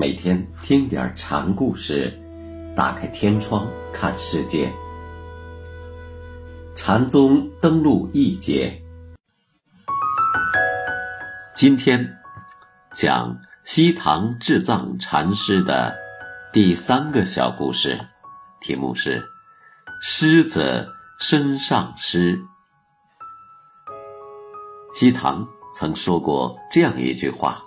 每天听点禅故事，打开天窗看世界。禅宗登陆一节，今天讲西塘智藏禅师的第三个小故事，题目是“狮子身上狮”。西塘曾说过这样一句话。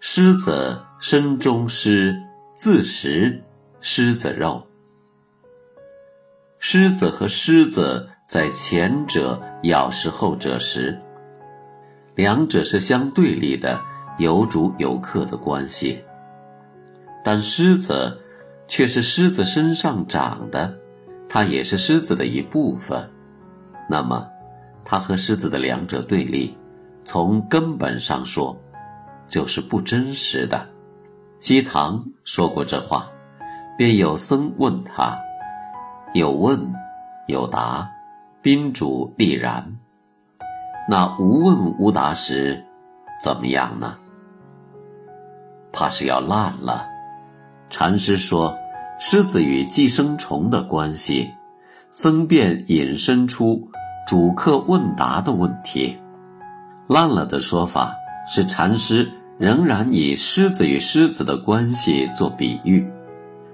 狮子身中狮，自食狮子肉。狮子和狮子在前者咬食后者时，两者是相对立的，有主有客的关系。但狮子却是狮子身上长的，它也是狮子的一部分。那么，它和狮子的两者对立，从根本上说。就是不真实的。西塘说过这话，便有僧问他，有问有答，宾主必然。那无问无答时，怎么样呢？怕是要烂了。禅师说，狮子与寄生虫的关系，僧便引申出主客问答的问题。烂了的说法是禅师。仍然以狮子与狮子的关系做比喻，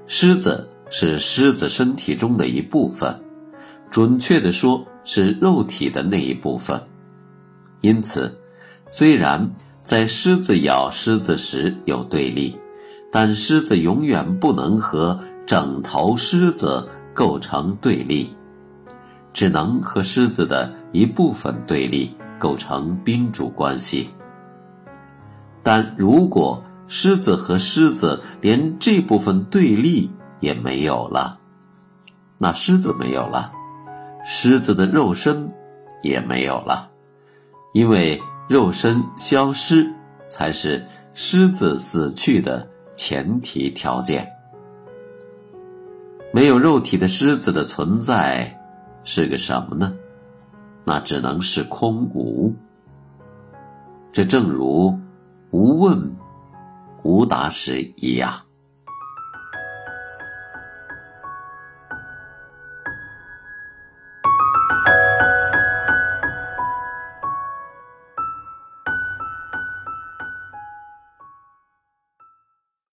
狮子是狮子身体中的一部分，准确的说是肉体的那一部分。因此，虽然在狮子咬狮子时有对立，但狮子永远不能和整头狮子构成对立，只能和狮子的一部分对立，构成宾主关系。但如果狮子和狮子连这部分对立也没有了，那狮子没有了，狮子的肉身也没有了，因为肉身消失才是狮子死去的前提条件。没有肉体的狮子的存在是个什么呢？那只能是空无。这正如。无问无答时一样。